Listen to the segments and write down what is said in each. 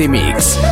The Mix.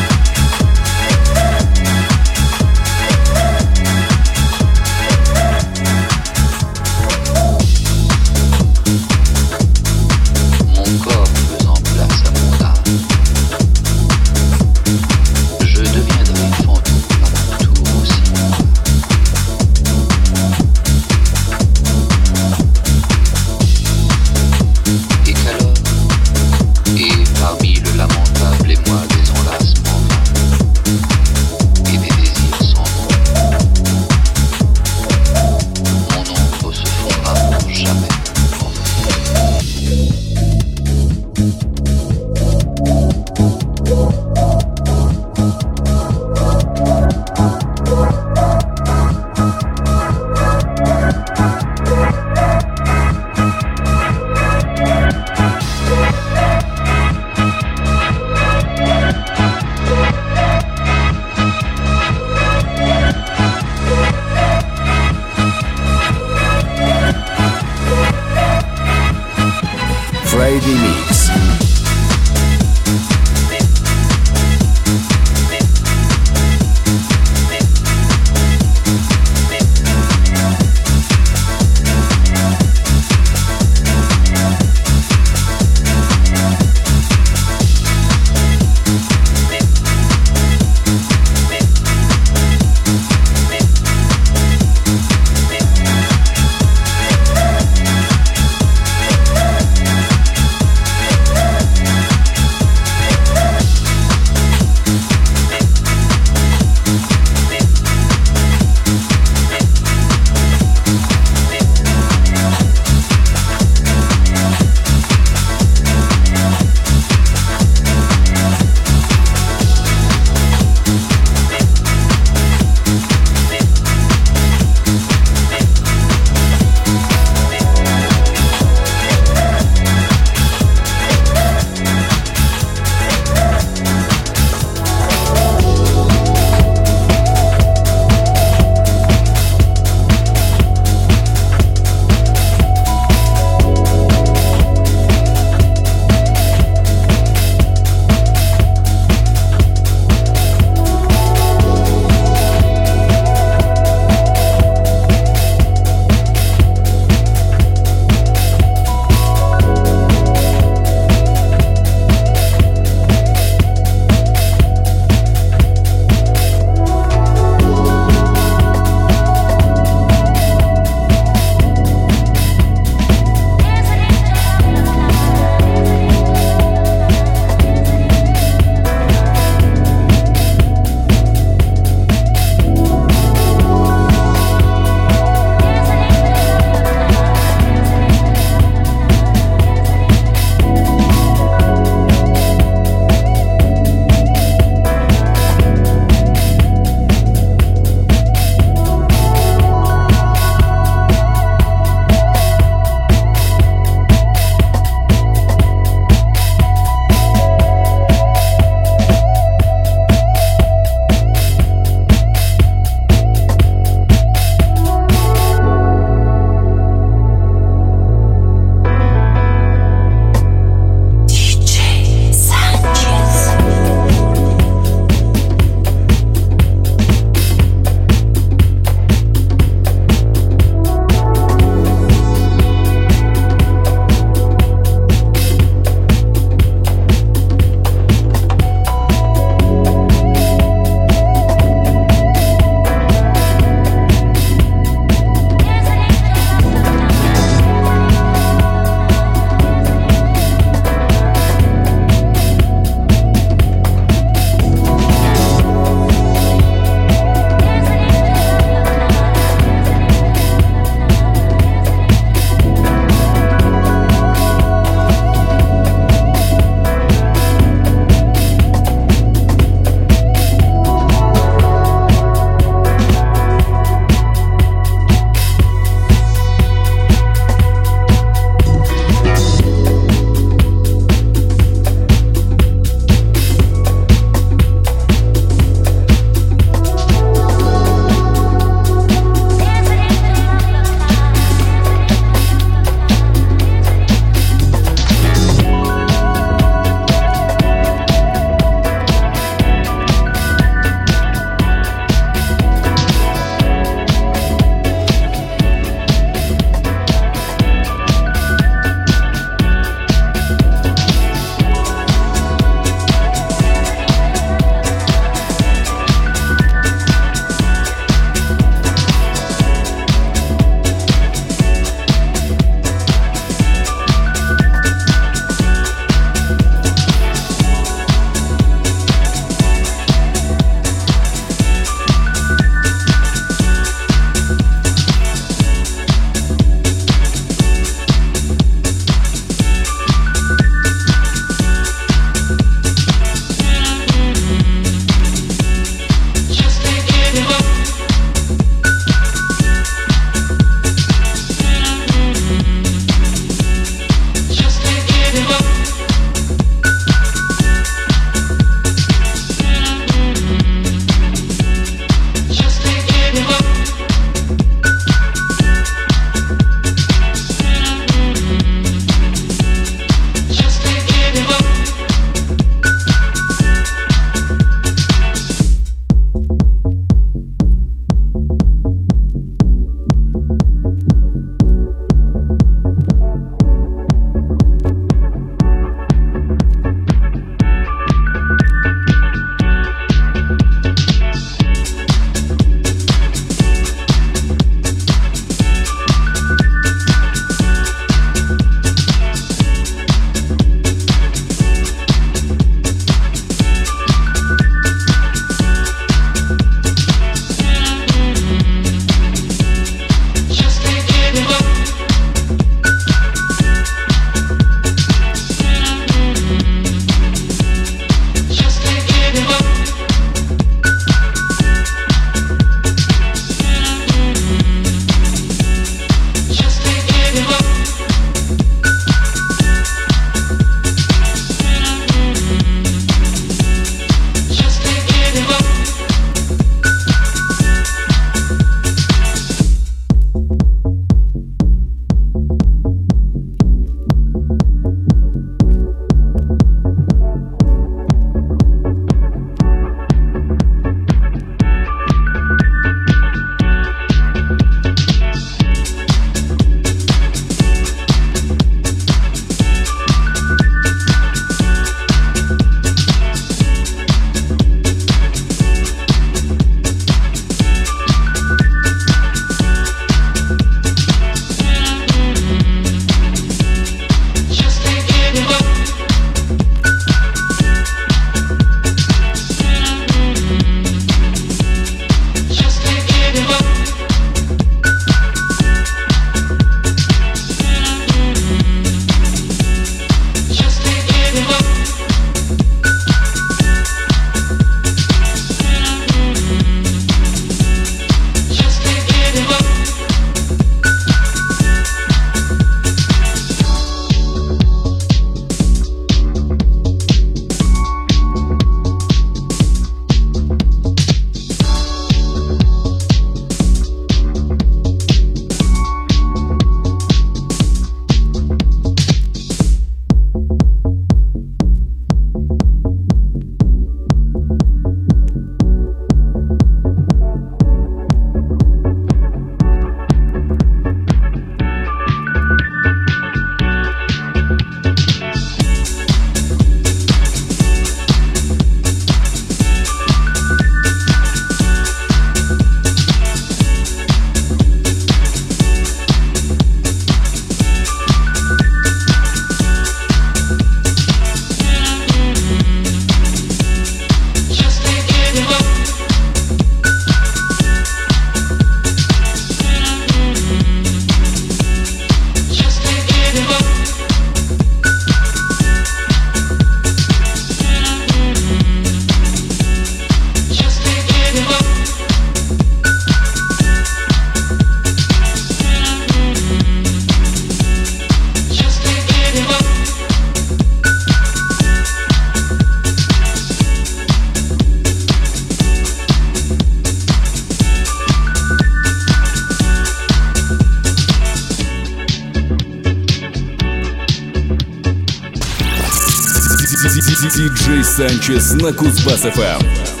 Диджей Санчес на Кузбасс-ФМ.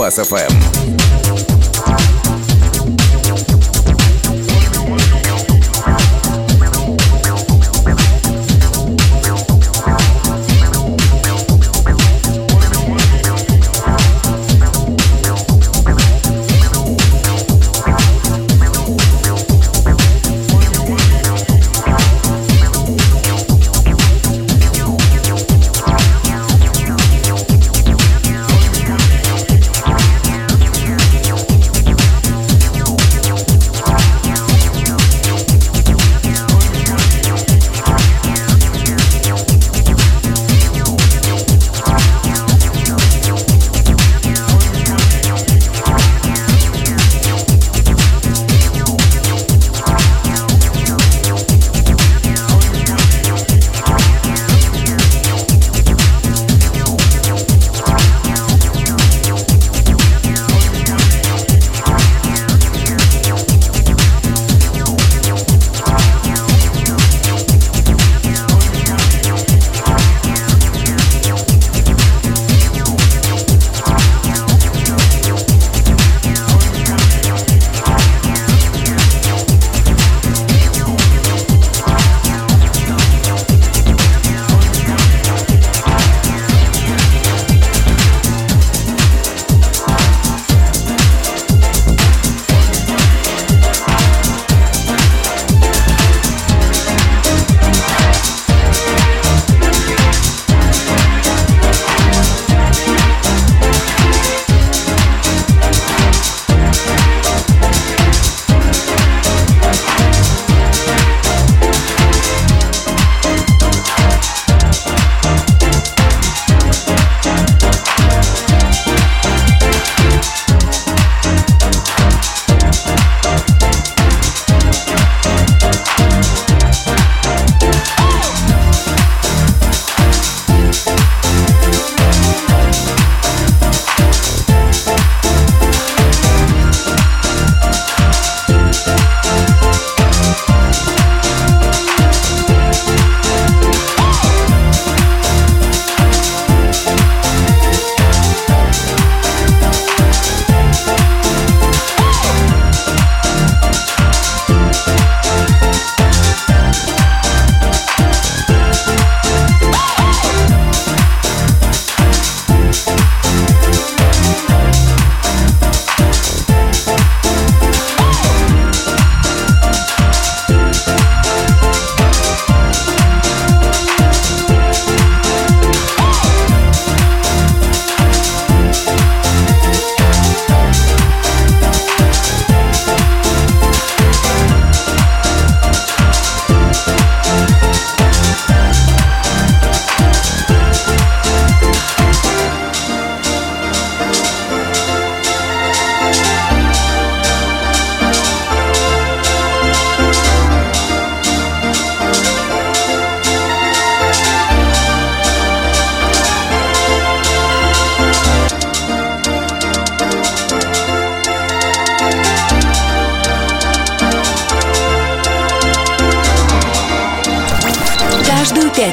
Mix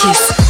Kiss.